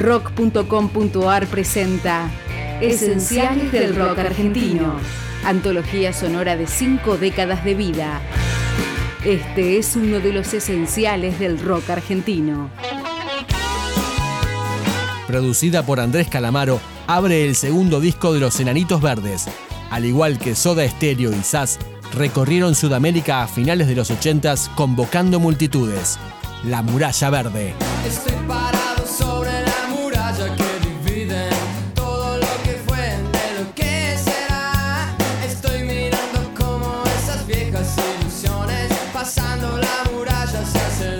Rock.com.ar presenta Esenciales del Rock Argentino, antología sonora de cinco décadas de vida. Este es uno de los esenciales del rock argentino. Producida por Andrés Calamaro, abre el segundo disco de Los Enanitos Verdes. Al igual que Soda Stereo y Sass, recorrieron Sudamérica a finales de los 80 convocando multitudes. La Muralla Verde. Estoy parado sobre la pasando la muralla se hacen